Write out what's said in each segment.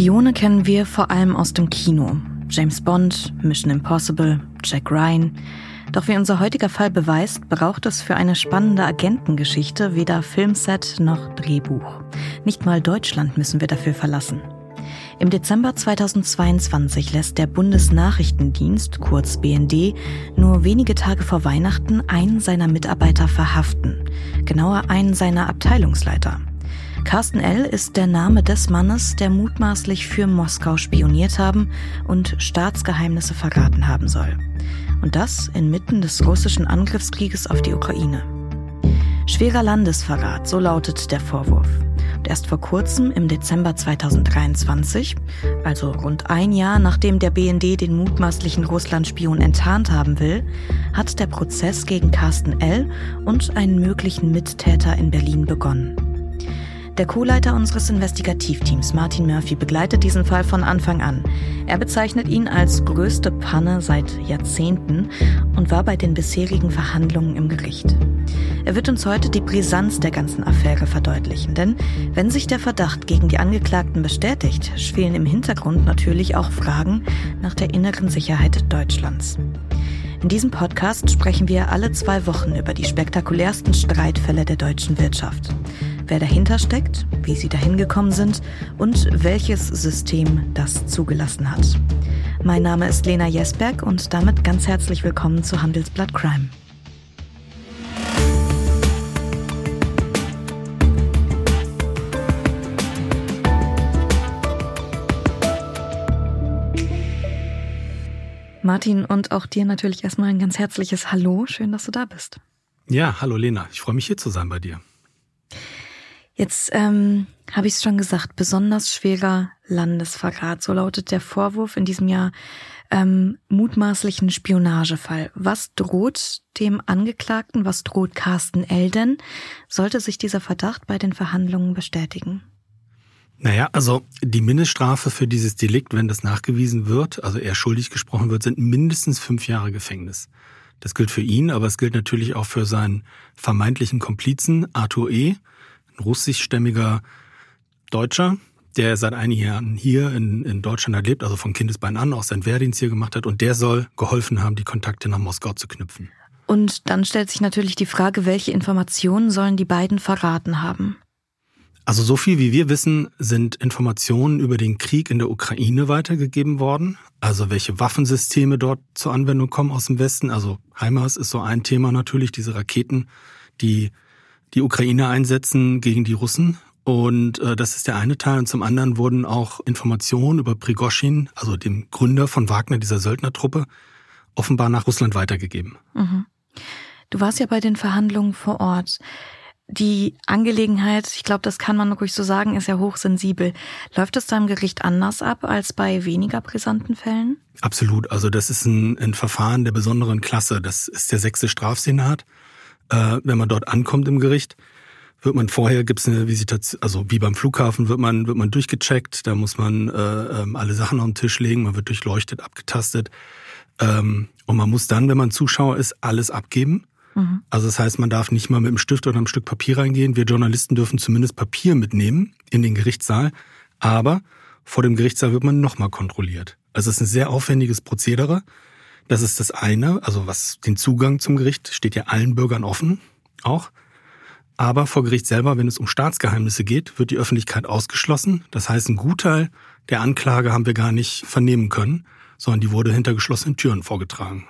Spione kennen wir vor allem aus dem Kino. James Bond, Mission Impossible, Jack Ryan. Doch wie unser heutiger Fall beweist, braucht es für eine spannende Agentengeschichte weder Filmset noch Drehbuch. Nicht mal Deutschland müssen wir dafür verlassen. Im Dezember 2022 lässt der Bundesnachrichtendienst, kurz BND, nur wenige Tage vor Weihnachten einen seiner Mitarbeiter verhaften. Genauer einen seiner Abteilungsleiter. Carsten L. ist der Name des Mannes, der mutmaßlich für Moskau spioniert haben und Staatsgeheimnisse verraten haben soll. Und das inmitten des russischen Angriffskrieges auf die Ukraine. Schwerer Landesverrat, so lautet der Vorwurf. Und erst vor kurzem, im Dezember 2023, also rund ein Jahr nachdem der BND den mutmaßlichen Russlandspion enttarnt haben will, hat der Prozess gegen Carsten L. und einen möglichen Mittäter in Berlin begonnen. Der Co-Leiter unseres Investigativteams, Martin Murphy, begleitet diesen Fall von Anfang an. Er bezeichnet ihn als größte Panne seit Jahrzehnten und war bei den bisherigen Verhandlungen im Gericht. Er wird uns heute die Brisanz der ganzen Affäre verdeutlichen, denn wenn sich der Verdacht gegen die Angeklagten bestätigt, schwelen im Hintergrund natürlich auch Fragen nach der inneren Sicherheit Deutschlands. In diesem Podcast sprechen wir alle zwei Wochen über die spektakulärsten Streitfälle der deutschen Wirtschaft wer dahinter steckt, wie sie dahin gekommen sind und welches System das zugelassen hat. Mein Name ist Lena Jesberg und damit ganz herzlich willkommen zu Handelsblatt Crime. Martin und auch dir natürlich erstmal ein ganz herzliches Hallo. Schön, dass du da bist. Ja, hallo Lena. Ich freue mich hier zu sein bei dir. Jetzt ähm, habe ich es schon gesagt, besonders schwerer Landesverrat. So lautet der Vorwurf in diesem Jahr ähm, mutmaßlichen Spionagefall. Was droht dem Angeklagten, was droht Carsten Elden? Sollte sich dieser Verdacht bei den Verhandlungen bestätigen? Naja, also die Mindeststrafe für dieses Delikt, wenn das nachgewiesen wird, also er schuldig gesprochen wird, sind mindestens fünf Jahre Gefängnis. Das gilt für ihn, aber es gilt natürlich auch für seinen vermeintlichen Komplizen Arthur E., russischstämmiger Deutscher, der seit einigen Jahren hier in, in Deutschland lebt, also von Kindesbein an auch sein Wehrdienst hier gemacht hat und der soll geholfen haben, die Kontakte nach Moskau zu knüpfen. Und dann stellt sich natürlich die Frage, welche Informationen sollen die beiden verraten haben? Also so viel wie wir wissen, sind Informationen über den Krieg in der Ukraine weitergegeben worden. Also welche Waffensysteme dort zur Anwendung kommen aus dem Westen. Also HIMARS ist so ein Thema natürlich, diese Raketen, die die Ukraine einsetzen gegen die Russen. Und äh, das ist der eine Teil. Und zum anderen wurden auch Informationen über Prigoschin, also dem Gründer von Wagner, dieser Söldnertruppe, offenbar nach Russland weitergegeben. Mhm. Du warst ja bei den Verhandlungen vor Ort. Die Angelegenheit, ich glaube, das kann man ruhig so sagen, ist ja hochsensibel. Läuft es da im Gericht anders ab als bei weniger brisanten Fällen? Absolut. Also das ist ein, ein Verfahren der besonderen Klasse. Das ist der sechste Strafsenat. Äh, wenn man dort ankommt im Gericht, wird man vorher gibt's eine Visitation, also wie beim Flughafen wird man wird man durchgecheckt, da muss man äh, ähm, alle Sachen auf den Tisch legen, man wird durchleuchtet, abgetastet ähm, und man muss dann, wenn man Zuschauer ist, alles abgeben. Mhm. Also das heißt, man darf nicht mal mit einem Stift oder einem Stück Papier reingehen. Wir Journalisten dürfen zumindest Papier mitnehmen in den Gerichtssaal, aber vor dem Gerichtssaal wird man nochmal kontrolliert. Also es ist ein sehr aufwendiges Prozedere. Das ist das eine, also was den Zugang zum Gericht steht ja allen Bürgern offen, auch. Aber vor Gericht selber, wenn es um Staatsgeheimnisse geht, wird die Öffentlichkeit ausgeschlossen. Das heißt, ein Gutteil der Anklage haben wir gar nicht vernehmen können, sondern die wurde hinter geschlossenen Türen vorgetragen.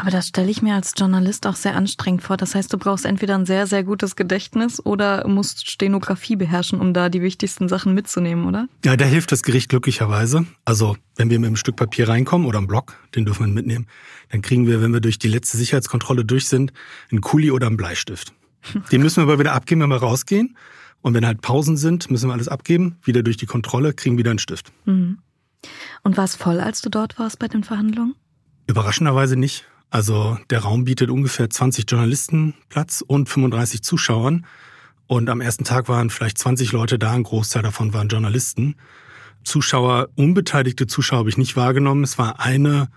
Aber das stelle ich mir als Journalist auch sehr anstrengend vor. Das heißt, du brauchst entweder ein sehr, sehr gutes Gedächtnis oder musst Stenografie beherrschen, um da die wichtigsten Sachen mitzunehmen, oder? Ja, da hilft das Gericht glücklicherweise. Also, wenn wir mit einem Stück Papier reinkommen oder einem Block, den dürfen wir mitnehmen, dann kriegen wir, wenn wir durch die letzte Sicherheitskontrolle durch sind, einen Kuli oder einen Bleistift. Den müssen wir aber wieder abgeben, wenn wir rausgehen. Und wenn halt Pausen sind, müssen wir alles abgeben, wieder durch die Kontrolle, kriegen wieder einen Stift. Mhm. Und war es voll, als du dort warst bei den Verhandlungen? Überraschenderweise nicht. Also der Raum bietet ungefähr 20 Journalisten Platz und 35 Zuschauern. Und am ersten Tag waren vielleicht 20 Leute da, ein Großteil davon waren Journalisten. Zuschauer, unbeteiligte Zuschauer habe ich nicht wahrgenommen. Es war eine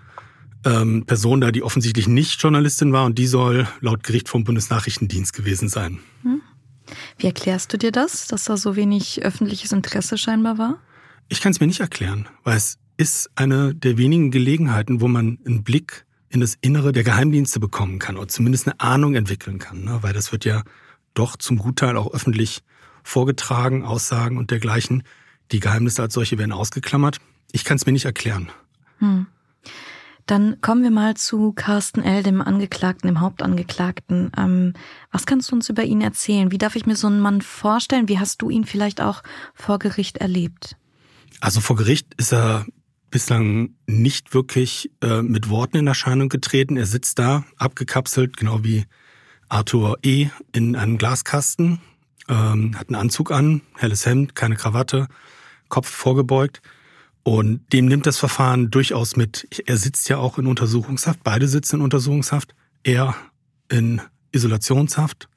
ähm, Person da, die offensichtlich nicht Journalistin war und die soll laut Gericht vom Bundesnachrichtendienst gewesen sein. Hm. Wie erklärst du dir das, dass da so wenig öffentliches Interesse scheinbar war? Ich kann es mir nicht erklären, weil es ist eine der wenigen Gelegenheiten, wo man einen Blick in das Innere der Geheimdienste bekommen kann oder zumindest eine Ahnung entwickeln kann, ne? weil das wird ja doch zum Gutteil auch öffentlich vorgetragen, Aussagen und dergleichen. Die Geheimnisse als solche werden ausgeklammert. Ich kann es mir nicht erklären. Hm. Dann kommen wir mal zu Carsten L., dem Angeklagten, dem Hauptangeklagten. Ähm, was kannst du uns über ihn erzählen? Wie darf ich mir so einen Mann vorstellen? Wie hast du ihn vielleicht auch vor Gericht erlebt? Also vor Gericht ist er bislang nicht wirklich äh, mit Worten in Erscheinung getreten. Er sitzt da, abgekapselt, genau wie Arthur E. in einem Glaskasten, ähm, hat einen Anzug an, helles Hemd, keine Krawatte, Kopf vorgebeugt. Und dem nimmt das Verfahren durchaus mit. Er sitzt ja auch in Untersuchungshaft. Beide sitzen in Untersuchungshaft. Er in Isolationshaft.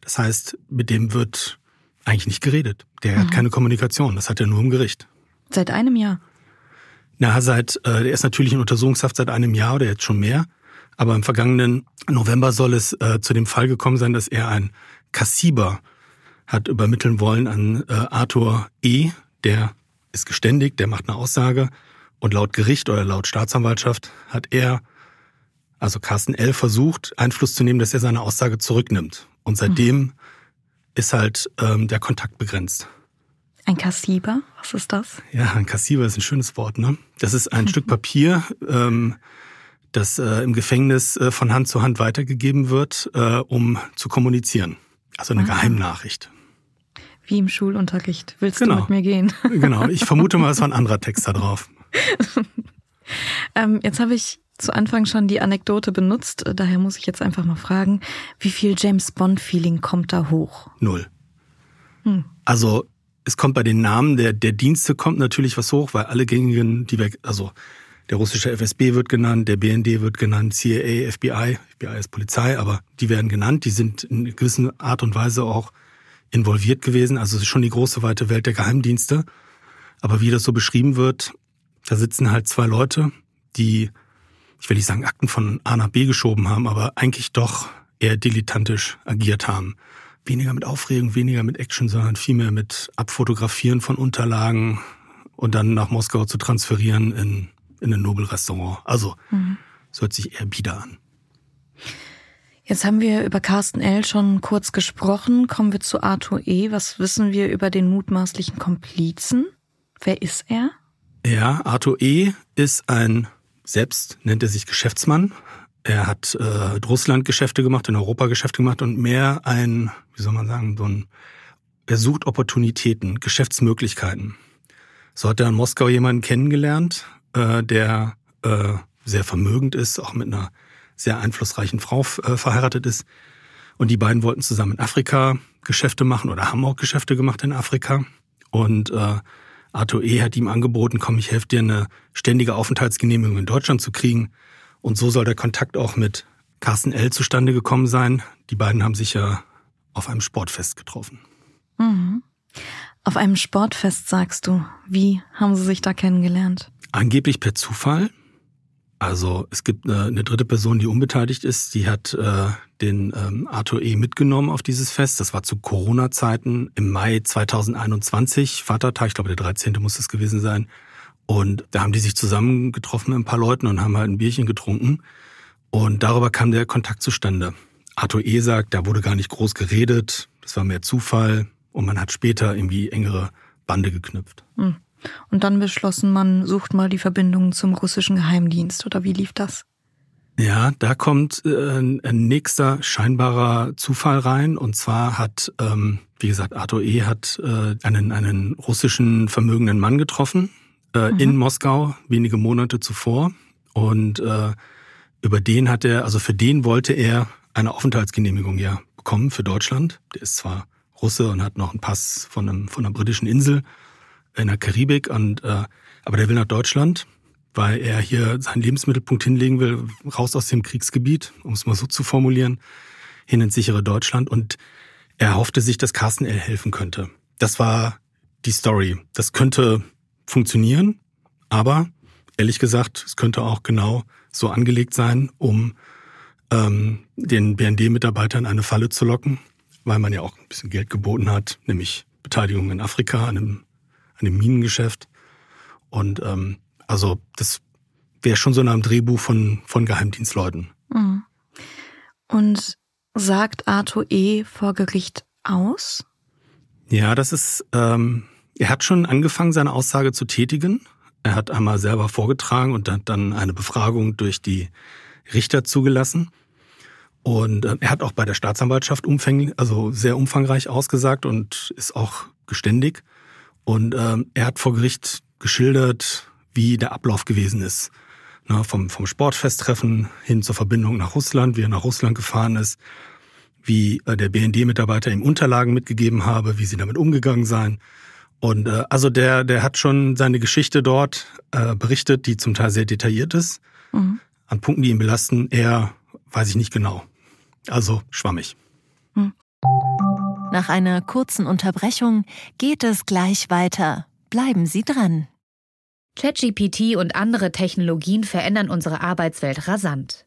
Das heißt, mit dem wird eigentlich nicht geredet. Der mhm. hat keine Kommunikation. Das hat er nur im Gericht. Seit einem Jahr? Na, seit, äh, der ist natürlich in Untersuchungshaft seit einem Jahr oder jetzt schon mehr. Aber im vergangenen November soll es äh, zu dem Fall gekommen sein, dass er ein Kassiber hat übermitteln wollen an äh, Arthur E., der ist geständig, der macht eine Aussage und laut Gericht oder laut Staatsanwaltschaft hat er, also Carsten L., versucht, Einfluss zu nehmen, dass er seine Aussage zurücknimmt. Und seitdem mhm. ist halt ähm, der Kontakt begrenzt. Ein Kassiber, was ist das? Ja, ein Kassiber ist ein schönes Wort, ne? Das ist ein Stück Papier, ähm, das äh, im Gefängnis äh, von Hand zu Hand weitergegeben wird, äh, um zu kommunizieren. Also eine ah. Geheimnachricht. Wie im Schulunterricht. Willst genau. du mit mir gehen? genau, ich vermute mal, es war ein anderer Text da drauf. ähm, jetzt habe ich zu Anfang schon die Anekdote benutzt, daher muss ich jetzt einfach mal fragen, wie viel James Bond-Feeling kommt da hoch? Null. Hm. Also es kommt bei den Namen der, der Dienste kommt natürlich was hoch, weil alle gängigen, die wir, also der russische FSB wird genannt, der BND wird genannt, CIA, FBI, FBI ist Polizei, aber die werden genannt, die sind in gewisser Art und Weise auch involviert gewesen. Also es ist schon die große weite Welt der Geheimdienste. Aber wie das so beschrieben wird, da sitzen halt zwei Leute, die, ich will nicht sagen, Akten von A nach B geschoben haben, aber eigentlich doch eher dilettantisch agiert haben. Weniger mit Aufregung, weniger mit Action, sondern vielmehr mit Abfotografieren von Unterlagen und dann nach Moskau zu transferieren in, in ein Nobelrestaurant. Also, mhm. es hört sich eher bieder an. Jetzt haben wir über Carsten L. schon kurz gesprochen. Kommen wir zu Arthur E. Was wissen wir über den mutmaßlichen Komplizen? Wer ist er? Ja, Arthur E. ist ein, selbst nennt er sich Geschäftsmann. Er hat äh, Russland Geschäfte gemacht, in Europa Geschäfte gemacht und mehr ein, wie soll man sagen, so ein, er sucht Opportunitäten, Geschäftsmöglichkeiten. So hat er in Moskau jemanden kennengelernt, äh, der äh, sehr vermögend ist, auch mit einer sehr einflussreichen Frau äh, verheiratet ist. Und die beiden wollten zusammen in Afrika Geschäfte machen oder haben auch Geschäfte gemacht in Afrika. Und äh, Arthur E. hat ihm angeboten, komm, ich helfe dir, eine ständige Aufenthaltsgenehmigung in Deutschland zu kriegen. Und so soll der Kontakt auch mit Carsten L. zustande gekommen sein. Die beiden haben sich ja auf einem Sportfest getroffen. Mhm. Auf einem Sportfest, sagst du. Wie haben sie sich da kennengelernt? Angeblich per Zufall. Also es gibt eine, eine, dritte Person, die unbeteiligt ist. Die hat äh, den ähm, Arthur E. mitgenommen auf dieses Fest. Das war zu Corona-Zeiten im Mai 2021, Vatertag, ich glaube der 13. muss es gewesen sein. Und da haben die sich zusammen getroffen mit ein paar Leuten und haben halt ein Bierchen getrunken. Und darüber kam der Kontakt zustande. Arthur E. sagt, da wurde gar nicht groß geredet, das war mehr Zufall und man hat später irgendwie engere Bande geknüpft. Hm. Und dann beschlossen, man sucht mal die Verbindungen zum russischen Geheimdienst oder wie lief das? Ja, da kommt äh, ein nächster scheinbarer Zufall rein. Und zwar hat, ähm, wie gesagt, Arthur E. hat äh, einen, einen russischen vermögenden Mann getroffen äh, mhm. in Moskau wenige Monate zuvor. Und äh, über den hat er, also für den wollte er eine Aufenthaltsgenehmigung ja bekommen für Deutschland. Der ist zwar Russe und hat noch einen Pass von, einem, von einer britischen Insel, in der Karibik und äh, aber der will nach Deutschland, weil er hier seinen Lebensmittelpunkt hinlegen will, raus aus dem Kriegsgebiet, um es mal so zu formulieren, hin ins sichere Deutschland und er hoffte sich, dass Carsten L. helfen könnte. Das war die Story. Das könnte funktionieren, aber ehrlich gesagt, es könnte auch genau so angelegt sein, um ähm, den BND-Mitarbeitern eine Falle zu locken, weil man ja auch ein bisschen Geld geboten hat, nämlich Beteiligung in Afrika, einem an dem Minengeschäft. Und ähm, also das wäre schon so nach einem Drehbuch von, von Geheimdienstleuten. Mhm. Und sagt Arthur E. vor Gericht aus? Ja, das ist, ähm, er hat schon angefangen, seine Aussage zu tätigen. Er hat einmal selber vorgetragen und hat dann eine Befragung durch die Richter zugelassen. Und äh, er hat auch bei der Staatsanwaltschaft umfänglich, also sehr umfangreich ausgesagt und ist auch geständig. Und ähm, er hat vor Gericht geschildert, wie der Ablauf gewesen ist. Na, vom, vom Sportfesttreffen hin zur Verbindung nach Russland, wie er nach Russland gefahren ist, wie äh, der BND-Mitarbeiter ihm Unterlagen mitgegeben habe, wie sie damit umgegangen seien. Und äh, also der, der hat schon seine Geschichte dort äh, berichtet, die zum Teil sehr detailliert ist. Mhm. An Punkten, die ihn belasten, eher weiß ich nicht genau. Also schwammig. Mhm. Nach einer kurzen Unterbrechung geht es gleich weiter. Bleiben Sie dran. ChatGPT und andere Technologien verändern unsere Arbeitswelt rasant.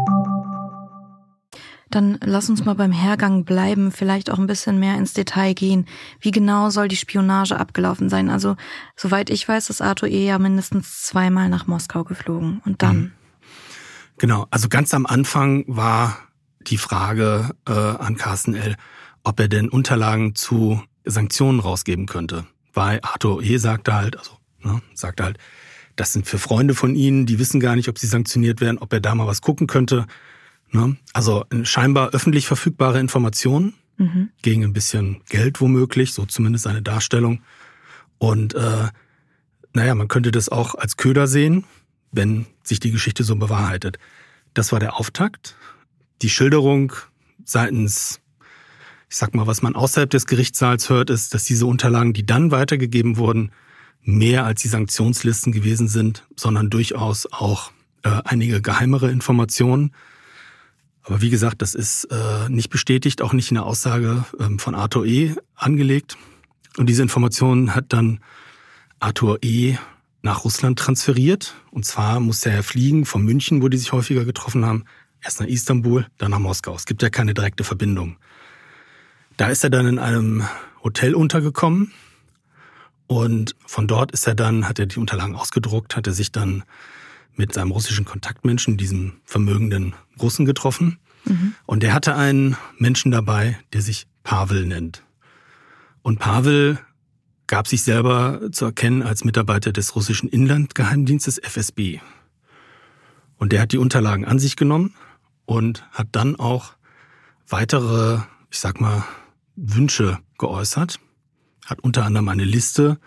Dann lass uns mal beim Hergang bleiben, vielleicht auch ein bisschen mehr ins Detail gehen. Wie genau soll die Spionage abgelaufen sein? Also, soweit ich weiß, ist Arthur E. ja mindestens zweimal nach Moskau geflogen. Und dann? Mhm. Genau, also ganz am Anfang war die Frage äh, an Carsten L., ob er denn Unterlagen zu Sanktionen rausgeben könnte. Weil Arthur E. sagte halt, also ne, sagte halt, das sind für Freunde von ihnen, die wissen gar nicht, ob sie sanktioniert werden, ob er da mal was gucken könnte. Ne? Also scheinbar öffentlich verfügbare Informationen mhm. gegen ein bisschen Geld womöglich, so zumindest eine Darstellung. Und äh, naja, man könnte das auch als Köder sehen, wenn sich die Geschichte so bewahrheitet. Das war der Auftakt. Die Schilderung seitens, ich sag mal, was man außerhalb des Gerichtssaals hört, ist, dass diese Unterlagen, die dann weitergegeben wurden, mehr als die Sanktionslisten gewesen sind, sondern durchaus auch äh, einige geheimere Informationen aber wie gesagt, das ist äh, nicht bestätigt, auch nicht in der Aussage ähm, von Arthur E. angelegt. Und diese Information hat dann Arthur E. nach Russland transferiert. Und zwar musste er fliegen von München, wo die sich häufiger getroffen haben, erst nach Istanbul, dann nach Moskau. Es gibt ja keine direkte Verbindung. Da ist er dann in einem Hotel untergekommen und von dort ist er dann, hat er die Unterlagen ausgedruckt, hat er sich dann mit seinem russischen Kontaktmenschen, diesem vermögenden Russen, getroffen. Mhm. Und der hatte einen Menschen dabei, der sich Pavel nennt. Und Pavel gab sich selber zu erkennen als Mitarbeiter des russischen Inlandgeheimdienstes FSB. Und der hat die Unterlagen an sich genommen und hat dann auch weitere, ich sag mal, Wünsche geäußert. Hat unter anderem eine Liste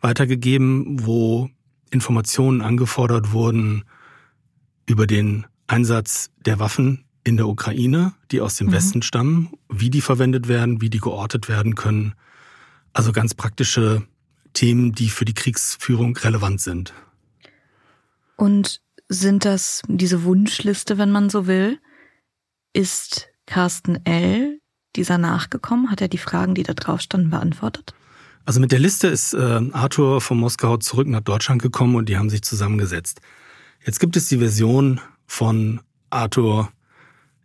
weitergegeben, wo Informationen angefordert wurden über den Einsatz der Waffen in der Ukraine, die aus dem mhm. Westen stammen, wie die verwendet werden, wie die geortet werden können. Also ganz praktische Themen, die für die Kriegsführung relevant sind. Und sind das diese Wunschliste, wenn man so will? Ist Carsten L. dieser nachgekommen? Hat er die Fragen, die da drauf standen, beantwortet? Also mit der Liste ist äh, Arthur von Moskau zurück nach Deutschland gekommen und die haben sich zusammengesetzt. Jetzt gibt es die Version von Arthur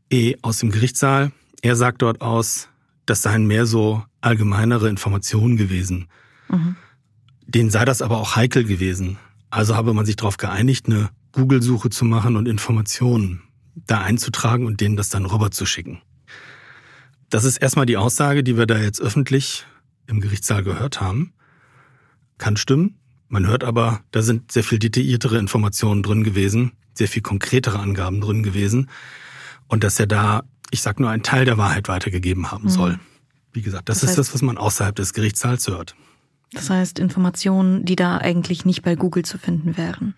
E. aus dem Gerichtssaal. Er sagt dort aus, das seien mehr so allgemeinere Informationen gewesen. Mhm. Denen sei das aber auch heikel gewesen. Also habe man sich darauf geeinigt, eine Google-Suche zu machen und Informationen da einzutragen und denen das dann rüberzuschicken. Das ist erstmal die Aussage, die wir da jetzt öffentlich im Gerichtssaal gehört haben. Kann stimmen. Man hört aber, da sind sehr viel detailliertere Informationen drin gewesen, sehr viel konkretere Angaben drin gewesen. Und dass er da, ich sag nur, einen Teil der Wahrheit weitergegeben haben mhm. soll. Wie gesagt, das, das heißt, ist das, was man außerhalb des Gerichtssaals hört. Das heißt, Informationen, die da eigentlich nicht bei Google zu finden wären.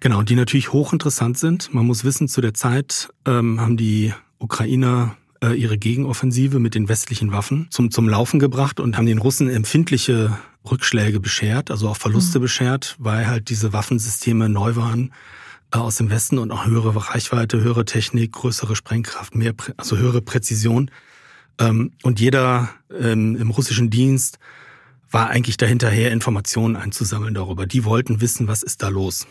Genau, die natürlich hochinteressant sind. Man muss wissen, zu der Zeit ähm, haben die Ukrainer äh, ihre Gegenoffensive mit den westlichen Waffen zum, zum Laufen gebracht und haben den Russen empfindliche Rückschläge beschert, also auch Verluste mhm. beschert, weil halt diese Waffensysteme neu waren äh, aus dem Westen und auch höhere Reichweite, höhere Technik, größere Sprengkraft, mehr, also höhere Präzision. Ähm, und jeder ähm, im russischen Dienst war eigentlich dahinterher, Informationen einzusammeln darüber. Die wollten wissen, was ist da los.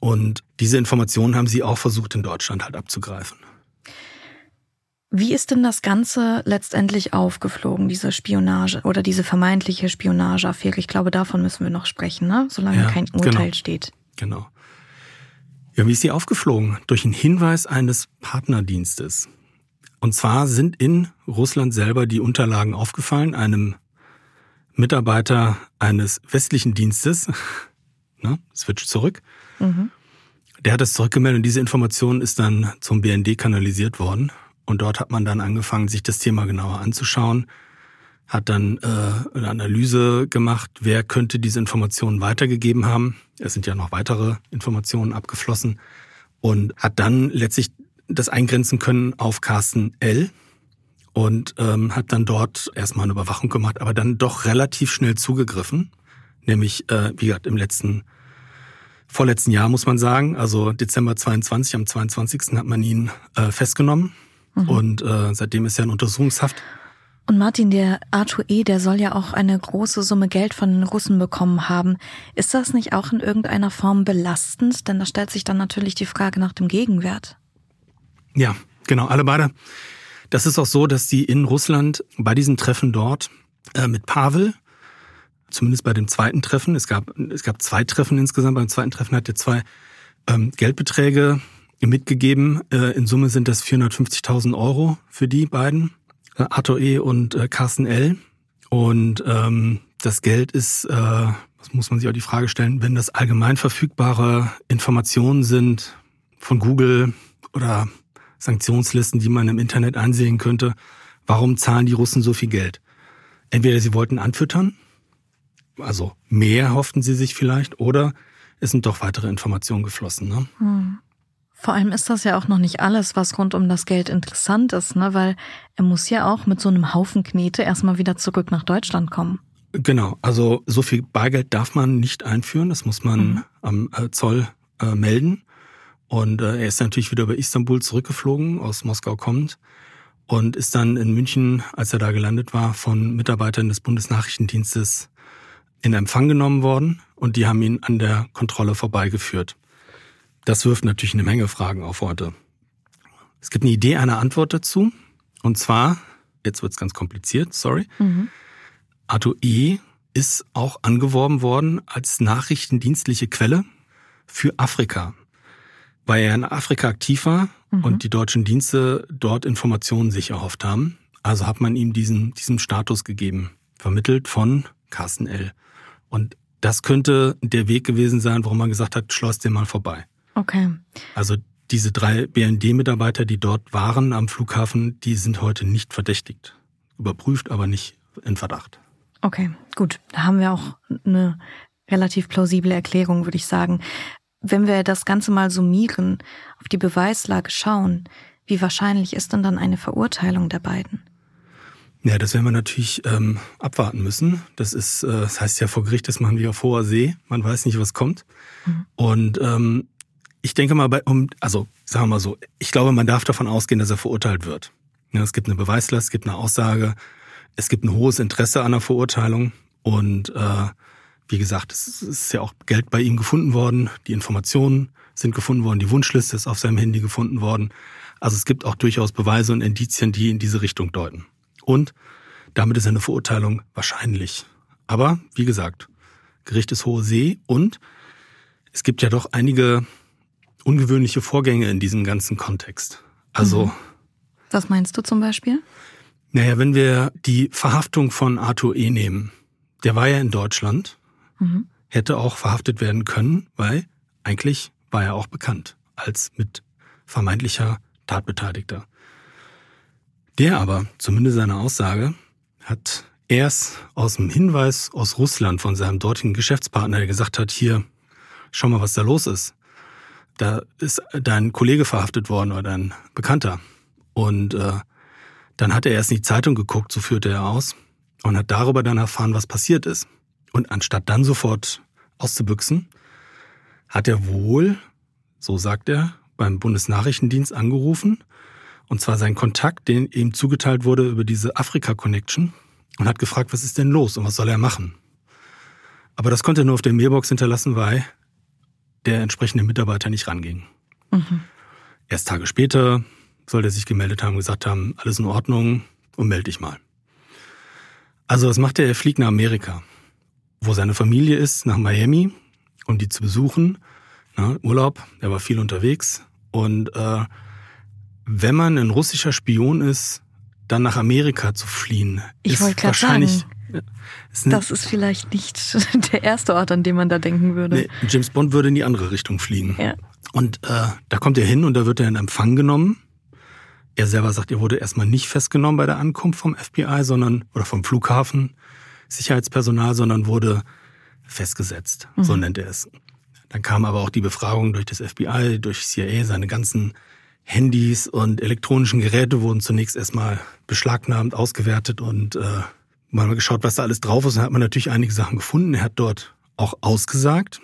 Und diese Informationen haben sie auch versucht, in Deutschland halt abzugreifen. Wie ist denn das Ganze letztendlich aufgeflogen, diese Spionage oder diese vermeintliche Spionageaffäre? Ich glaube, davon müssen wir noch sprechen, ne? solange ja, kein Urteil genau. steht. Genau. Ja, wie ist sie aufgeflogen? Durch einen Hinweis eines Partnerdienstes. Und zwar sind in Russland selber die Unterlagen aufgefallen, einem Mitarbeiter eines westlichen Dienstes, ne, switch zurück, mhm. der hat das zurückgemeldet und diese Information ist dann zum BND kanalisiert worden. Und dort hat man dann angefangen, sich das Thema genauer anzuschauen, hat dann äh, eine Analyse gemacht, wer könnte diese Informationen weitergegeben haben. Es sind ja noch weitere Informationen abgeflossen und hat dann letztlich das eingrenzen können auf Carsten L. und ähm, hat dann dort erstmal eine Überwachung gemacht, aber dann doch relativ schnell zugegriffen, nämlich äh, wie gesagt im letzten vorletzten Jahr muss man sagen, also Dezember 22, am 22. hat man ihn äh, festgenommen Mhm. Und äh, seitdem ist er in Untersuchungshaft. Und Martin, der Arthur E., der soll ja auch eine große Summe Geld von den Russen bekommen haben. Ist das nicht auch in irgendeiner Form belastend? Denn da stellt sich dann natürlich die Frage nach dem Gegenwert. Ja, genau, alle beide. Das ist auch so, dass die in Russland bei diesem Treffen dort äh, mit Pavel, zumindest bei dem zweiten Treffen, es gab, es gab zwei Treffen insgesamt, beim zweiten Treffen hat er zwei ähm, Geldbeträge mitgegeben. Äh, in Summe sind das 450.000 Euro für die beiden, äh, Arthur E. und äh, Carsten L. Und ähm, das Geld ist, äh, was muss man sich auch die Frage stellen, wenn das allgemein verfügbare Informationen sind von Google oder Sanktionslisten, die man im Internet einsehen könnte, warum zahlen die Russen so viel Geld? Entweder sie wollten anfüttern, also mehr hofften sie sich vielleicht, oder es sind doch weitere Informationen geflossen. Ne? Hm. Vor allem ist das ja auch noch nicht alles, was rund um das Geld interessant ist, ne? weil er muss ja auch mit so einem Haufen Knete erstmal wieder zurück nach Deutschland kommen. Genau, also so viel Bargeld darf man nicht einführen, das muss man mhm. am äh, Zoll äh, melden. Und äh, er ist natürlich wieder über Istanbul zurückgeflogen, aus Moskau kommend, und ist dann in München, als er da gelandet war, von Mitarbeitern des Bundesnachrichtendienstes in Empfang genommen worden und die haben ihn an der Kontrolle vorbeigeführt. Das wirft natürlich eine Menge Fragen auf heute. Es gibt eine Idee einer Antwort dazu. Und zwar, jetzt wird es ganz kompliziert, sorry. Mhm. Arto E ist auch angeworben worden als nachrichtendienstliche Quelle für Afrika, weil er in Afrika aktiv war mhm. und die deutschen Dienste dort Informationen sich erhofft haben. Also hat man ihm diesen, diesen Status gegeben, vermittelt von Carsten L. Und das könnte der Weg gewesen sein, warum man gesagt hat, schloss den mal vorbei. Okay. Also diese drei BND-Mitarbeiter, die dort waren am Flughafen, die sind heute nicht verdächtigt. Überprüft, aber nicht in Verdacht. Okay, gut. Da haben wir auch eine relativ plausible Erklärung, würde ich sagen. Wenn wir das Ganze mal summieren, auf die Beweislage schauen, wie wahrscheinlich ist denn dann eine Verurteilung der beiden? Ja, das werden wir natürlich ähm, abwarten müssen. Das ist, äh, das heißt ja vor Gericht ist man wie auf hoher See. Man weiß nicht, was kommt. Mhm. Und ähm, ich denke mal, bei, um, also sagen wir mal so, ich glaube, man darf davon ausgehen, dass er verurteilt wird. Ja, es gibt eine Beweislast, es gibt eine Aussage, es gibt ein hohes Interesse an der Verurteilung und äh, wie gesagt, es ist ja auch Geld bei ihm gefunden worden, die Informationen sind gefunden worden, die Wunschliste ist auf seinem Handy gefunden worden. Also es gibt auch durchaus Beweise und Indizien, die in diese Richtung deuten. Und damit ist eine Verurteilung wahrscheinlich. Aber wie gesagt, Gericht ist hohe See und es gibt ja doch einige ungewöhnliche Vorgänge in diesem ganzen Kontext. Also. Mhm. Was meinst du zum Beispiel? Naja, wenn wir die Verhaftung von Arthur E. nehmen, der war ja in Deutschland, mhm. hätte auch verhaftet werden können, weil eigentlich war er auch bekannt als mit vermeintlicher Tatbeteiligter. Der aber, zumindest seine Aussage, hat erst aus dem Hinweis aus Russland von seinem dortigen Geschäftspartner, der gesagt hat, hier, schau mal, was da los ist da ist dein Kollege verhaftet worden oder dein Bekannter. Und äh, dann hat er erst in die Zeitung geguckt, so führte er aus, und hat darüber dann erfahren, was passiert ist. Und anstatt dann sofort auszubüchsen, hat er wohl, so sagt er, beim Bundesnachrichtendienst angerufen Und zwar sein Kontakt, den ihm zugeteilt wurde über diese Afrika-Connection und hat gefragt, was ist denn los und was soll er machen? Aber das konnte er nur auf der Mailbox hinterlassen, weil der entsprechende Mitarbeiter nicht ranging. Mhm. Erst Tage später soll er sich gemeldet haben, gesagt haben, alles in Ordnung und melde dich mal. Also was macht er? Er fliegt nach Amerika, wo seine Familie ist, nach Miami, um die zu besuchen. Na, Urlaub, er war viel unterwegs. Und äh, wenn man ein russischer Spion ist, dann nach Amerika zu fliehen, ich ist wahrscheinlich. Sagen. Das ist vielleicht nicht der erste Ort, an dem man da denken würde. Nee, James Bond würde in die andere Richtung fliegen. Ja. Und äh, da kommt er hin und da wird er in Empfang genommen. Er selber sagt, er wurde erstmal nicht festgenommen bei der Ankunft vom FBI, sondern oder vom Flughafen Sicherheitspersonal, sondern wurde festgesetzt. Mhm. So nennt er es. Dann kam aber auch die Befragung durch das FBI, durch CIA, seine ganzen Handys und elektronischen Geräte wurden zunächst erstmal beschlagnahmt, ausgewertet und äh, mal geschaut, was da alles drauf ist. Dann hat man natürlich einige Sachen gefunden. Er hat dort auch ausgesagt.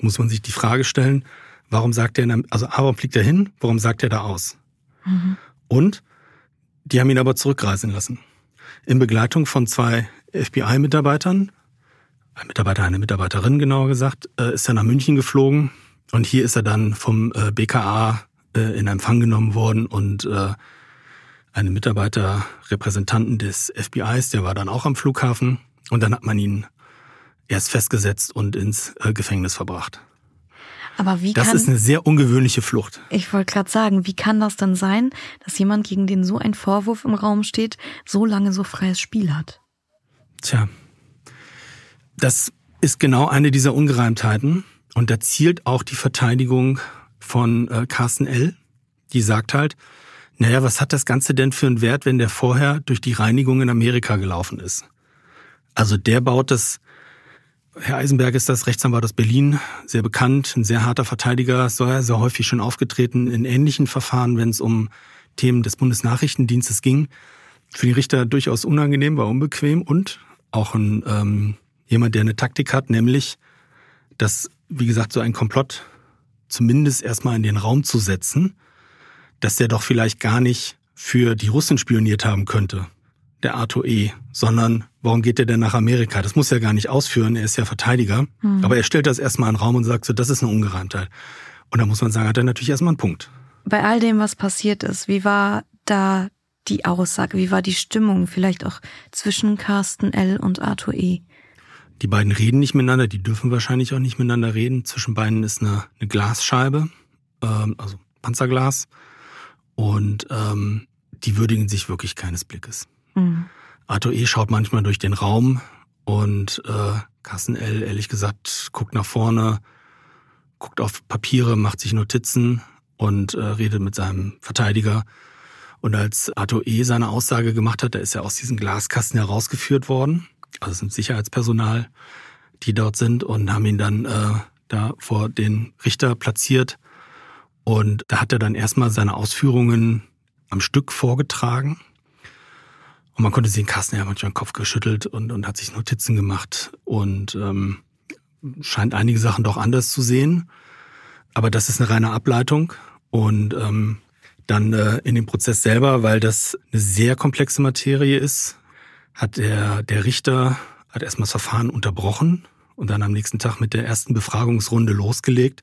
Muss man sich die Frage stellen, warum sagt er, also warum fliegt er hin? Warum sagt er da aus? Mhm. Und die haben ihn aber zurückreisen lassen. In Begleitung von zwei FBI-Mitarbeitern, ein Mitarbeiter, eine Mitarbeiterin genauer gesagt, äh, ist er nach München geflogen und hier ist er dann vom äh, BKA äh, in Empfang genommen worden und äh, eine Mitarbeiterrepräsentanten des FBIs, der war dann auch am Flughafen und dann hat man ihn erst festgesetzt und ins äh, Gefängnis verbracht. Aber wie das kann, ist eine sehr ungewöhnliche Flucht. Ich wollte gerade sagen, wie kann das dann sein, dass jemand, gegen den so ein Vorwurf im Raum steht, so lange so freies Spiel hat? Tja, das ist genau eine dieser Ungereimtheiten und da zielt auch die Verteidigung von äh, Carsten L., die sagt halt, naja, was hat das Ganze denn für einen Wert, wenn der vorher durch die Reinigung in Amerika gelaufen ist? Also der baut das, Herr Eisenberg ist das Rechtsanwalt aus Berlin, sehr bekannt, ein sehr harter Verteidiger, sehr, sehr häufig schon aufgetreten in ähnlichen Verfahren, wenn es um Themen des Bundesnachrichtendienstes ging. Für die Richter durchaus unangenehm, war unbequem und auch ein, ähm, jemand, der eine Taktik hat, nämlich, dass, wie gesagt, so ein Komplott zumindest erstmal in den Raum zu setzen, dass der doch vielleicht gar nicht für die Russen spioniert haben könnte, der Arthur E., sondern warum geht er denn nach Amerika? Das muss er gar nicht ausführen, er ist ja Verteidiger. Mhm. Aber er stellt das erstmal in den Raum und sagt so, das ist eine Ungereimtheit. Und da muss man sagen, hat er natürlich erstmal einen Punkt. Bei all dem, was passiert ist, wie war da die Aussage, wie war die Stimmung vielleicht auch zwischen Carsten L. und Arthur E.? Die beiden reden nicht miteinander, die dürfen wahrscheinlich auch nicht miteinander reden. Zwischen beiden ist eine, eine Glasscheibe, ähm, also Panzerglas. Und ähm, die würdigen sich wirklich keines Blickes. Mhm. Arthur E. schaut manchmal durch den Raum und äh, Carsten L. ehrlich gesagt guckt nach vorne, guckt auf Papiere, macht sich Notizen und äh, redet mit seinem Verteidiger. Und als Arthur E. seine Aussage gemacht hat, da ist er aus diesem Glaskasten herausgeführt worden also es sind Sicherheitspersonal, die dort sind und haben ihn dann äh, da vor den Richter platziert. Und da hat er dann erstmal seine Ausführungen am Stück vorgetragen. Und man konnte sehen, Carsten hat manchmal den Kopf geschüttelt und, und hat sich Notizen gemacht und ähm, scheint einige Sachen doch anders zu sehen. Aber das ist eine reine Ableitung. Und ähm, dann äh, in dem Prozess selber, weil das eine sehr komplexe Materie ist, hat der, der Richter hat erstmal das Verfahren unterbrochen und dann am nächsten Tag mit der ersten Befragungsrunde losgelegt.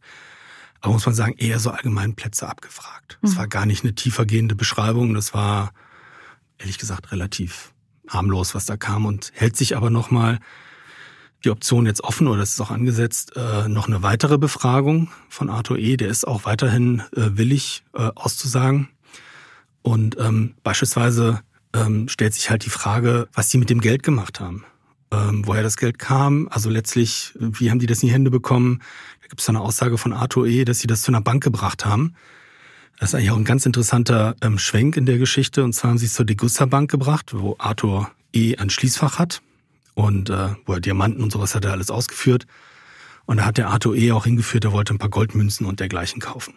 Aber muss man sagen, eher so allgemein Plätze abgefragt. Es mhm. war gar nicht eine tiefergehende Beschreibung. Das war, ehrlich gesagt, relativ harmlos, was da kam und hält sich aber nochmal die Option jetzt offen oder es ist auch angesetzt, äh, noch eine weitere Befragung von Arthur E. Der ist auch weiterhin äh, willig äh, auszusagen. Und ähm, beispielsweise ähm, stellt sich halt die Frage, was die mit dem Geld gemacht haben. Ähm, woher das Geld kam, also letztlich, wie haben die das in die Hände bekommen? Gibt es eine Aussage von Arthur E., dass sie das zu einer Bank gebracht haben. Das ist eigentlich auch ein ganz interessanter ähm, Schwenk in der Geschichte. Und zwar haben sie es zur Degussa Bank gebracht, wo Arthur E. ein Schließfach hat und äh, wo er Diamanten und sowas hat er alles ausgeführt. Und da hat der Arthur E. auch hingeführt, er wollte ein paar Goldmünzen und dergleichen kaufen.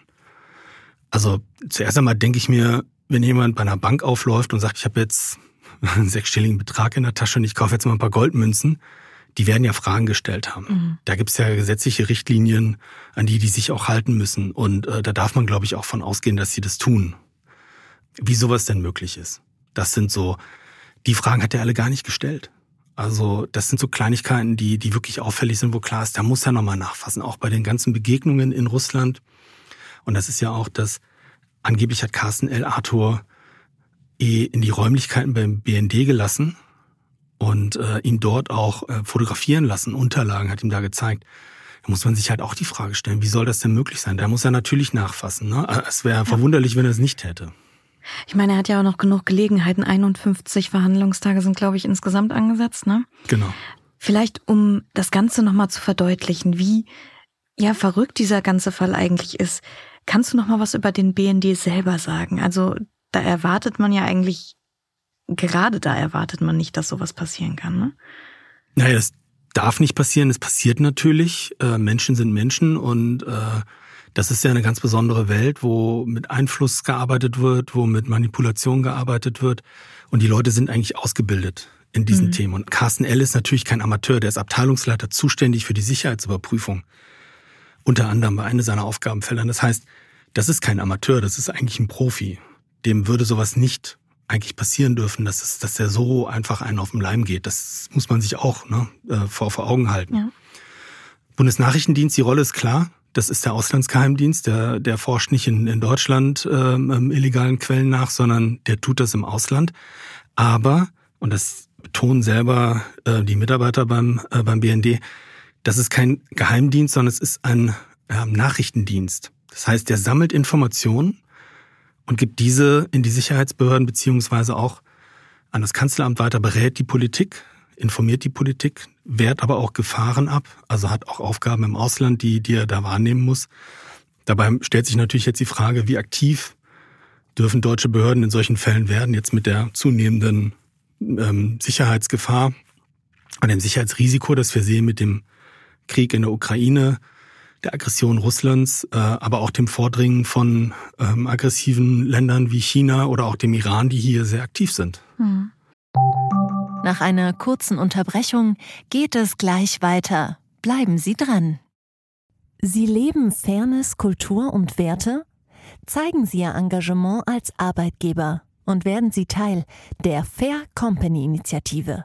Also zuerst einmal denke ich mir, wenn jemand bei einer Bank aufläuft und sagt, ich habe jetzt einen sechsstelligen Betrag in der Tasche und ich kaufe jetzt mal ein paar Goldmünzen, die werden ja Fragen gestellt haben. Mhm. Da gibt's ja gesetzliche Richtlinien, an die die sich auch halten müssen. Und äh, da darf man, glaube ich, auch von ausgehen, dass sie das tun. wie sowas denn möglich ist. Das sind so, die Fragen hat er alle gar nicht gestellt. Also das sind so Kleinigkeiten, die, die wirklich auffällig sind, wo klar ist, da muss er nochmal nachfassen, auch bei den ganzen Begegnungen in Russland. Und das ist ja auch das, angeblich hat Carsten L. Arthur eh in die Räumlichkeiten beim BND gelassen und äh, ihn dort auch äh, fotografieren lassen, Unterlagen hat ihm da gezeigt. Da muss man sich halt auch die Frage stellen, wie soll das denn möglich sein? Da muss er natürlich nachfassen. Ne? Äh, es wäre ja. verwunderlich, wenn er es nicht hätte. Ich meine, er hat ja auch noch genug Gelegenheiten. 51 Verhandlungstage sind, glaube ich, insgesamt angesetzt, ne? Genau. Vielleicht, um das Ganze nochmal zu verdeutlichen, wie ja verrückt dieser ganze Fall eigentlich ist. Kannst du nochmal was über den BND selber sagen? Also, da erwartet man ja eigentlich, gerade da erwartet man nicht, dass sowas passieren kann, ne? Naja, es darf nicht passieren. Es passiert natürlich. Äh, Menschen sind Menschen und äh, das ist ja eine ganz besondere Welt, wo mit Einfluss gearbeitet wird, wo mit Manipulation gearbeitet wird. Und die Leute sind eigentlich ausgebildet in diesen mhm. Themen. Und Carsten L. ist natürlich kein Amateur, der ist Abteilungsleiter zuständig für die Sicherheitsüberprüfung. Unter anderem bei einer seiner Aufgabenfeldern. Das heißt, das ist kein Amateur, das ist eigentlich ein Profi. Dem würde sowas nicht eigentlich passieren dürfen, dass, es, dass der so einfach einen auf den Leim geht. Das muss man sich auch ne, äh, vor, vor Augen halten. Ja. Bundesnachrichtendienst, die Rolle ist klar. Das ist der Auslandsgeheimdienst, der, der forscht nicht in, in Deutschland ähm, illegalen Quellen nach, sondern der tut das im Ausland. Aber, und das betonen selber äh, die Mitarbeiter beim, äh, beim BND, das ist kein Geheimdienst, sondern es ist ein äh, Nachrichtendienst. Das heißt, der sammelt Informationen und gibt diese in die Sicherheitsbehörden beziehungsweise auch an das Kanzleramt weiter, berät die Politik, informiert die Politik, wehrt aber auch Gefahren ab, also hat auch Aufgaben im Ausland, die, die er da wahrnehmen muss. Dabei stellt sich natürlich jetzt die Frage, wie aktiv dürfen deutsche Behörden in solchen Fällen werden, jetzt mit der zunehmenden ähm, Sicherheitsgefahr und dem Sicherheitsrisiko, das wir sehen mit dem Krieg in der Ukraine, der Aggression Russlands, äh, aber auch dem Vordringen von ähm, aggressiven Ländern wie China oder auch dem Iran, die hier sehr aktiv sind. Hm. Nach einer kurzen Unterbrechung geht es gleich weiter. Bleiben Sie dran. Sie leben Fairness, Kultur und Werte? Zeigen Sie Ihr Engagement als Arbeitgeber und werden Sie Teil der Fair Company Initiative.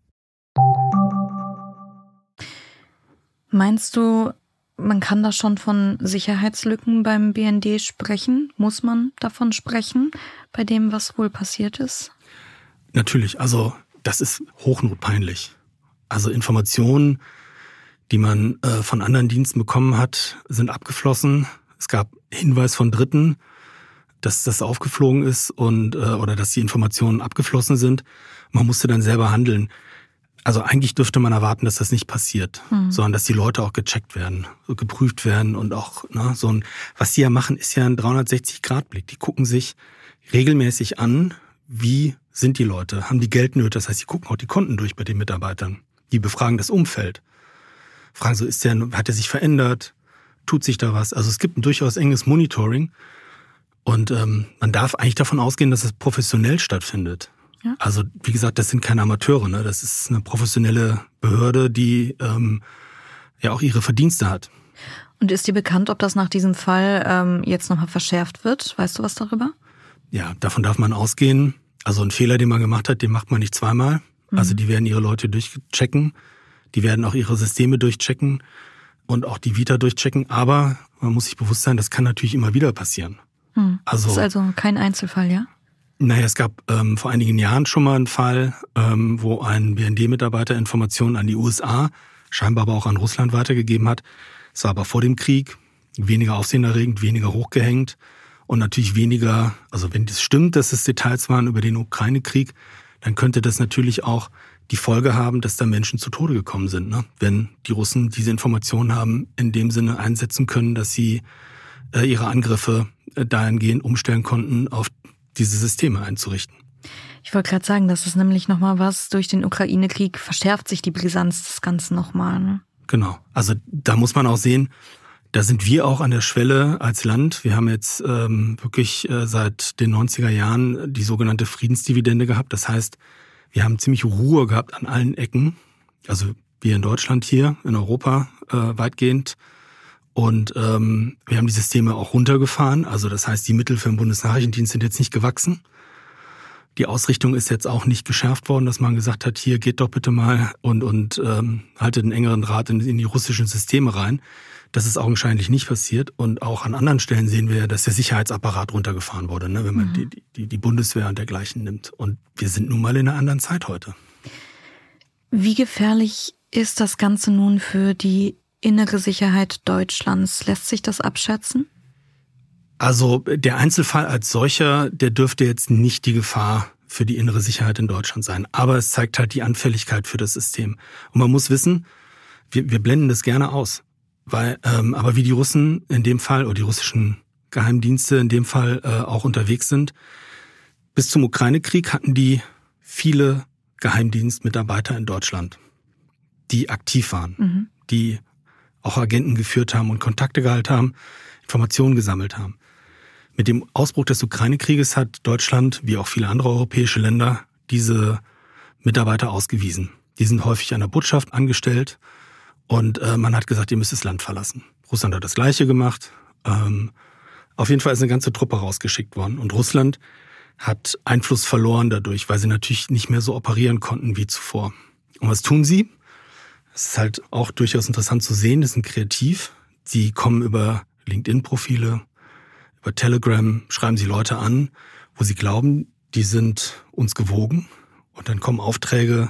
Meinst du, man kann da schon von Sicherheitslücken beim BND sprechen? Muss man davon sprechen, bei dem, was wohl passiert ist? Natürlich, also das ist hochnotpeinlich. Also Informationen, die man äh, von anderen Diensten bekommen hat, sind abgeflossen. Es gab Hinweis von Dritten, dass das aufgeflogen ist und äh, oder dass die Informationen abgeflossen sind. Man musste dann selber handeln. Also eigentlich dürfte man erwarten, dass das nicht passiert, hm. sondern dass die Leute auch gecheckt werden, geprüft werden und auch ne, so ein. Was die ja machen, ist ja ein 360-Grad-Blick. Die gucken sich regelmäßig an, wie sind die Leute, haben die Geldnöte, das heißt, sie gucken auch die Konten durch bei den Mitarbeitern. Die befragen das Umfeld. Fragen so, ist der, hat er sich verändert? Tut sich da was? Also es gibt ein durchaus enges Monitoring. Und ähm, man darf eigentlich davon ausgehen, dass es professionell stattfindet. Ja. Also wie gesagt, das sind keine Amateure, ne? das ist eine professionelle Behörde, die ähm, ja auch ihre Verdienste hat. Und ist dir bekannt, ob das nach diesem Fall ähm, jetzt nochmal verschärft wird? Weißt du was darüber? Ja, davon darf man ausgehen. Also ein Fehler, den man gemacht hat, den macht man nicht zweimal. Mhm. Also die werden ihre Leute durchchecken, die werden auch ihre Systeme durchchecken und auch die Vita durchchecken. Aber man muss sich bewusst sein, das kann natürlich immer wieder passieren. Mhm. Also, das ist also kein Einzelfall, ja? Naja, es gab ähm, vor einigen Jahren schon mal einen Fall, ähm, wo ein BND-Mitarbeiter Informationen an die USA, scheinbar aber auch an Russland weitergegeben hat. Es war aber vor dem Krieg, weniger aufsehenerregend, weniger hochgehängt und natürlich weniger, also wenn das stimmt, dass es Details waren über den Ukraine-Krieg, dann könnte das natürlich auch die Folge haben, dass da Menschen zu Tode gekommen sind. Ne? Wenn die Russen diese Informationen haben, in dem Sinne einsetzen können, dass sie äh, ihre Angriffe äh, dahingehend umstellen konnten auf diese Systeme einzurichten. Ich wollte gerade sagen, das ist nämlich nochmal was, durch den Ukraine-Krieg verschärft sich die Brisanz des Ganzen nochmal. Ne? Genau. Also da muss man auch sehen, da sind wir auch an der Schwelle als Land. Wir haben jetzt ähm, wirklich äh, seit den 90er Jahren die sogenannte Friedensdividende gehabt. Das heißt, wir haben ziemlich Ruhe gehabt an allen Ecken. Also wir in Deutschland hier, in Europa äh, weitgehend. Und ähm, wir haben die Systeme auch runtergefahren. Also das heißt, die Mittel für den Bundesnachrichtendienst sind jetzt nicht gewachsen. Die Ausrichtung ist jetzt auch nicht geschärft worden, dass man gesagt hat, hier geht doch bitte mal und, und ähm, haltet einen engeren Draht in, in die russischen Systeme rein. Das ist augenscheinlich nicht passiert. Und auch an anderen Stellen sehen wir, dass der Sicherheitsapparat runtergefahren wurde, ne, wenn man mhm. die, die, die Bundeswehr und dergleichen nimmt. Und wir sind nun mal in einer anderen Zeit heute. Wie gefährlich ist das Ganze nun für die innere Sicherheit Deutschlands? Lässt sich das abschätzen? Also der Einzelfall als solcher, der dürfte jetzt nicht die Gefahr für die innere Sicherheit in Deutschland sein. Aber es zeigt halt die Anfälligkeit für das System. Und man muss wissen, wir, wir blenden das gerne aus. Weil, ähm, aber wie die Russen in dem Fall oder die russischen Geheimdienste in dem Fall äh, auch unterwegs sind, bis zum Ukraine-Krieg hatten die viele Geheimdienstmitarbeiter in Deutschland, die aktiv waren, mhm. die auch Agenten geführt haben und Kontakte gehalten haben, Informationen gesammelt haben. Mit dem Ausbruch des Ukraine-Krieges hat Deutschland, wie auch viele andere europäische Länder, diese Mitarbeiter ausgewiesen. Die sind häufig an der Botschaft angestellt und äh, man hat gesagt, ihr müsst das Land verlassen. Russland hat das Gleiche gemacht. Ähm, auf jeden Fall ist eine ganze Truppe rausgeschickt worden. Und Russland hat Einfluss verloren dadurch, weil sie natürlich nicht mehr so operieren konnten wie zuvor. Und was tun sie? Es ist halt auch durchaus interessant zu sehen, das sind kreativ. Sie kommen über LinkedIn-Profile, über Telegram, schreiben sie Leute an, wo sie glauben, die sind uns gewogen. Und dann kommen Aufträge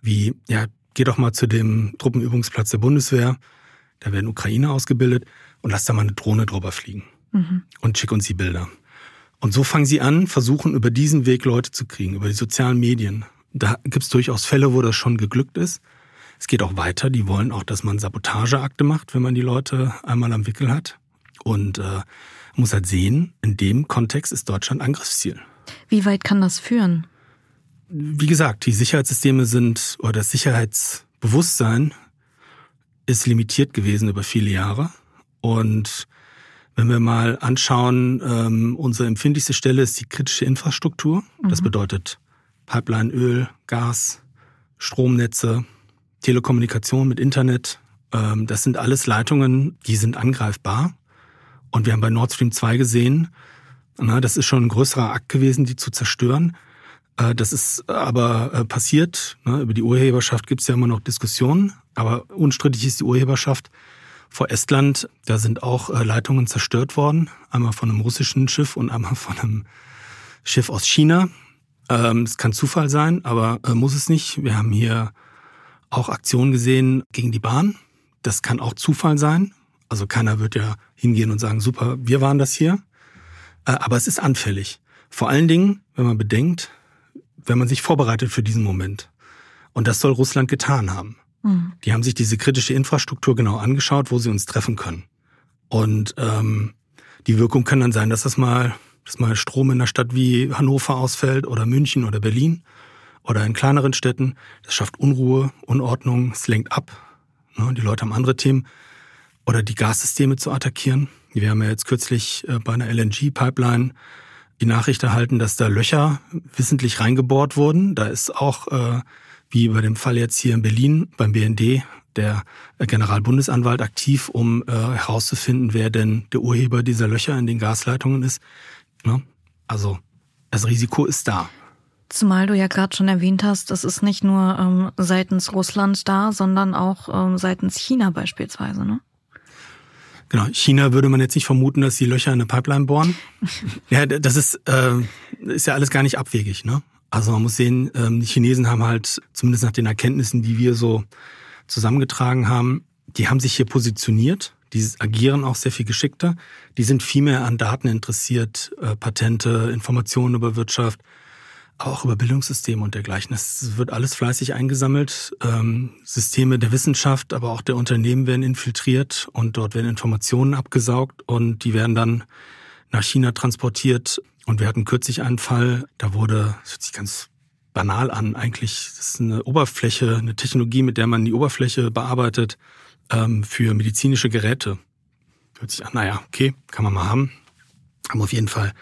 wie, ja, geh doch mal zu dem Truppenübungsplatz der Bundeswehr, da werden Ukrainer ausgebildet und lass da mal eine Drohne drüber fliegen mhm. und schick uns die Bilder. Und so fangen sie an, versuchen über diesen Weg Leute zu kriegen, über die sozialen Medien. Da gibt's durchaus Fälle, wo das schon geglückt ist. Es geht auch weiter. Die wollen auch, dass man Sabotageakte macht, wenn man die Leute einmal am Wickel hat. Und äh, muss halt sehen, in dem Kontext ist Deutschland Angriffsziel. Wie weit kann das führen? wie gesagt, die Sicherheitssysteme sind oder das Sicherheitsbewusstsein ist limitiert gewesen über viele Jahre. Und wenn wir mal anschauen, ähm, unsere empfindlichste Stelle ist die kritische Infrastruktur. Mhm. Das bedeutet Pipeline, Öl, Gas, Stromnetze, Telekommunikation mit Internet. Ähm, das sind alles Leitungen, die sind angreifbar. Und wir haben bei Nord Stream 2 gesehen, na, das ist schon ein größerer Akt gewesen, die zu zerstören. Äh, das ist aber äh, passiert. Ne? Über die Urheberschaft gibt es ja immer noch Diskussionen, aber unstrittig ist die Urheberschaft. Vor Estland, da sind auch äh, Leitungen zerstört worden. Einmal von einem russischen Schiff und einmal von einem Schiff aus China. Ähm, das kann Zufall sein, aber muss es nicht. Wir haben hier auch Aktionen gesehen gegen die Bahn. Das kann auch Zufall sein. Also keiner wird ja hingehen und sagen, super, wir waren das hier. Aber es ist anfällig. Vor allen Dingen, wenn man bedenkt, wenn man sich vorbereitet für diesen Moment. Und das soll Russland getan haben. Mhm. Die haben sich diese kritische Infrastruktur genau angeschaut, wo sie uns treffen können. Und ähm, die Wirkung kann dann sein, dass das mal, dass mal Strom in einer Stadt wie Hannover ausfällt oder München oder Berlin oder in kleineren Städten. Das schafft Unruhe, Unordnung, es lenkt ab. Ne? Die Leute haben andere Themen. Oder die Gassysteme zu attackieren. Wir haben ja jetzt kürzlich äh, bei einer LNG-Pipeline die Nachricht erhalten, dass da Löcher wissentlich reingebohrt wurden. Da ist auch, äh, wie bei dem Fall jetzt hier in Berlin beim BND, der Generalbundesanwalt aktiv, um äh, herauszufinden, wer denn der Urheber dieser Löcher in den Gasleitungen ist. Ne? Also das Risiko ist da. Zumal du ja gerade schon erwähnt hast, das ist nicht nur ähm, seitens Russland da, sondern auch ähm, seitens China beispielsweise, ne? Genau, China würde man jetzt nicht vermuten, dass die Löcher in eine Pipeline bohren. ja, das ist, äh, ist ja alles gar nicht abwegig. Ne? Also man muss sehen, ähm, die Chinesen haben halt, zumindest nach den Erkenntnissen, die wir so zusammengetragen haben, die haben sich hier positioniert. Die agieren auch sehr viel geschickter. Die sind viel mehr an Daten interessiert, äh, Patente, Informationen über Wirtschaft auch über Bildungssysteme und dergleichen. Es wird alles fleißig eingesammelt. Ähm, Systeme der Wissenschaft, aber auch der Unternehmen werden infiltriert und dort werden Informationen abgesaugt und die werden dann nach China transportiert Und wir hatten kürzlich einen Fall, da wurde, das hört sich ganz banal an, eigentlich, das ist eine Oberfläche, eine Technologie, mit der man die Oberfläche bearbeitet ähm, für medizinische Geräte. Hört sich an, naja, okay, kann man mal haben. Aber auf jeden Fall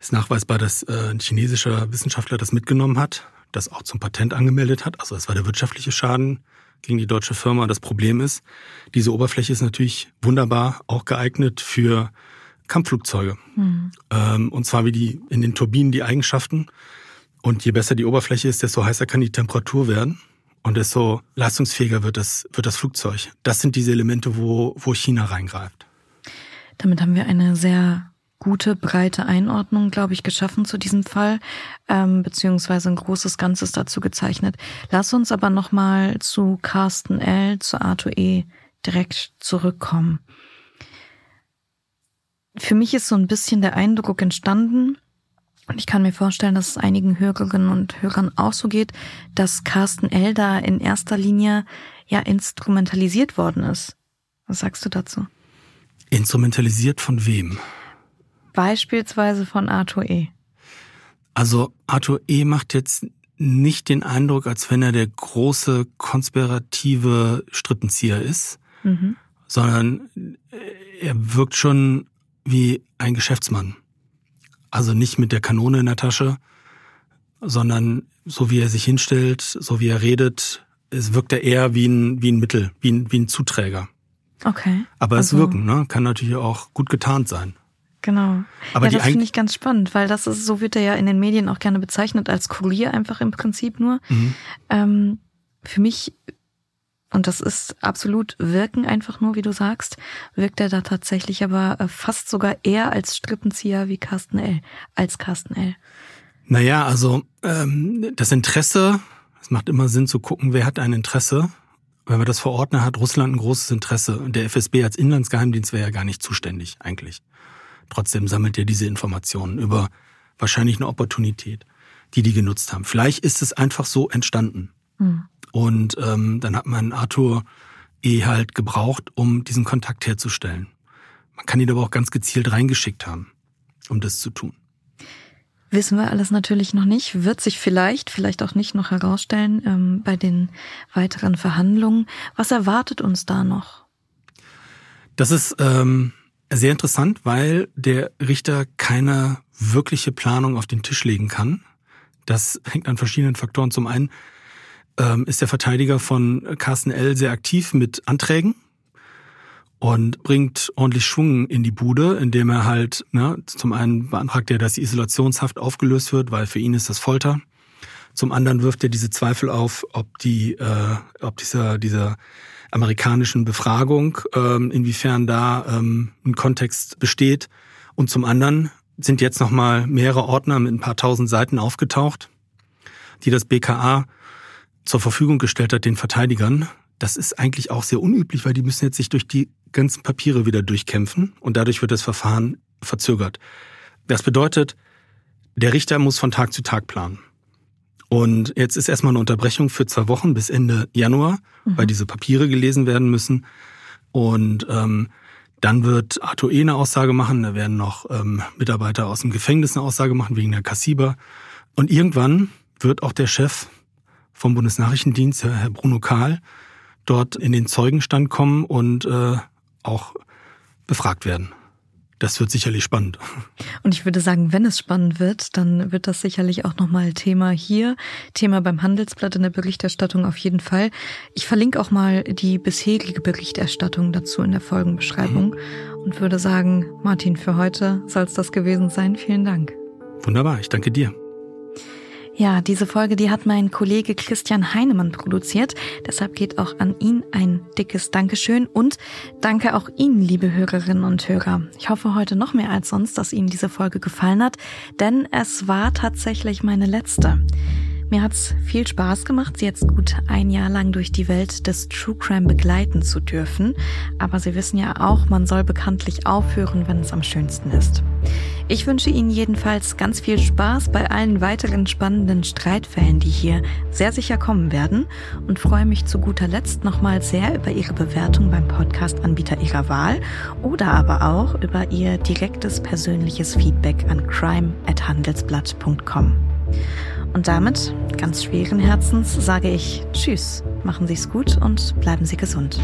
ist nachweisbar, dass äh, ein chinesischer Wissenschaftler das mitgenommen hat, das auch zum Patent angemeldet hat. Also das war der wirtschaftliche Schaden gegen die deutsche Firma. Das Problem ist, diese Oberfläche ist natürlich wunderbar auch geeignet für Kampfflugzeuge. Mhm. Und zwar wie die in den Turbinen die Eigenschaften. Und je besser die Oberfläche ist, desto heißer kann die Temperatur werden und desto leistungsfähiger wird das, wird das Flugzeug. Das sind diese Elemente, wo, wo China reingreift. Damit haben wir eine sehr gute, breite Einordnung, glaube ich, geschaffen zu diesem Fall, ähm, beziehungsweise ein großes Ganzes dazu gezeichnet. Lass uns aber nochmal zu Carsten L., zu Arthur E. direkt zurückkommen. Für mich ist so ein bisschen der Eindruck entstanden, und ich kann mir vorstellen, dass es einigen Hörerinnen und Hörern auch so geht, dass Carsten L. da in erster Linie ja instrumentalisiert worden ist. Was sagst du dazu? Instrumentalisiert von wem? Beispielsweise von Arthur E. Also Arthur E. macht jetzt nicht den Eindruck, als wenn er der große konspirative Strippenzieher ist, mhm. sondern er wirkt schon wie ein Geschäftsmann. Also nicht mit der Kanone in der Tasche, sondern so wie er sich hinstellt, so wie er redet, es wirkt er eher wie ein, wie ein Mittel, wie ein, wie ein Zuträger. Okay. Aber also, es wirken, ne? kann natürlich auch gut getarnt sein. Genau. Aber ja, das finde ich ganz spannend, weil das ist, so wird er ja in den Medien auch gerne bezeichnet als Kurier einfach im Prinzip nur. Mhm. Ähm, für mich, und das ist absolut Wirken einfach nur, wie du sagst, wirkt er da tatsächlich aber äh, fast sogar eher als Strippenzieher wie Carsten L., als Carsten L. Naja, also ähm, das Interesse, es macht immer Sinn zu gucken, wer hat ein Interesse wenn wir das verordnen, hat Russland ein großes Interesse. Und der FSB als Inlandsgeheimdienst wäre ja gar nicht zuständig eigentlich. Trotzdem sammelt er diese Informationen über wahrscheinlich eine Opportunität, die die genutzt haben. Vielleicht ist es einfach so entstanden. Mhm. Und ähm, dann hat man Arthur eh halt gebraucht, um diesen Kontakt herzustellen. Man kann ihn aber auch ganz gezielt reingeschickt haben, um das zu tun. Wissen wir alles natürlich noch nicht, wird sich vielleicht, vielleicht auch nicht noch herausstellen ähm, bei den weiteren Verhandlungen. Was erwartet uns da noch? Das ist ähm, sehr interessant, weil der Richter keine wirkliche Planung auf den Tisch legen kann. Das hängt an verschiedenen Faktoren. Zum einen ähm, ist der Verteidiger von Carsten L. sehr aktiv mit Anträgen und bringt ordentlich Schwung in die Bude, indem er halt, ne, zum einen beantragt er, dass die Isolationshaft aufgelöst wird, weil für ihn ist das Folter. Zum anderen wirft er diese Zweifel auf, ob die, äh, ob dieser, dieser amerikanischen Befragung, ähm, inwiefern da ähm, ein Kontext besteht. Und zum anderen sind jetzt nochmal mehrere Ordner mit ein paar tausend Seiten aufgetaucht, die das BKA zur Verfügung gestellt hat den Verteidigern. Das ist eigentlich auch sehr unüblich, weil die müssen jetzt sich durch die ganzen Papiere wieder durchkämpfen und dadurch wird das Verfahren verzögert. Das bedeutet, der Richter muss von Tag zu Tag planen. Und jetzt ist erstmal eine Unterbrechung für zwei Wochen bis Ende Januar, mhm. weil diese Papiere gelesen werden müssen. Und ähm, dann wird Arthur E. eine Aussage machen, da werden noch ähm, Mitarbeiter aus dem Gefängnis eine Aussage machen wegen der Kassiber. Und irgendwann wird auch der Chef vom Bundesnachrichtendienst, Herr Bruno Kahl, dort in den Zeugenstand kommen und äh, auch befragt werden. Das wird sicherlich spannend. Und ich würde sagen, wenn es spannend wird, dann wird das sicherlich auch nochmal Thema hier, Thema beim Handelsblatt in der Berichterstattung auf jeden Fall. Ich verlinke auch mal die bisherige Berichterstattung dazu in der Folgenbeschreibung mhm. und würde sagen, Martin, für heute soll es das gewesen sein. Vielen Dank. Wunderbar, ich danke dir. Ja, diese Folge, die hat mein Kollege Christian Heinemann produziert. Deshalb geht auch an ihn ein dickes Dankeschön und danke auch Ihnen, liebe Hörerinnen und Hörer. Ich hoffe heute noch mehr als sonst, dass Ihnen diese Folge gefallen hat, denn es war tatsächlich meine letzte. Mir hat's viel Spaß gemacht, Sie jetzt gut ein Jahr lang durch die Welt des True Crime begleiten zu dürfen. Aber Sie wissen ja auch, man soll bekanntlich aufhören, wenn es am schönsten ist. Ich wünsche Ihnen jedenfalls ganz viel Spaß bei allen weiteren spannenden Streitfällen, die hier sehr sicher kommen werden und freue mich zu guter Letzt nochmal sehr über Ihre Bewertung beim Podcast-Anbieter Ihrer Wahl oder aber auch über Ihr direktes persönliches Feedback an crime@handelsblatt.com. Und damit, ganz schweren Herzens, sage ich Tschüss, machen Sie es gut und bleiben Sie gesund.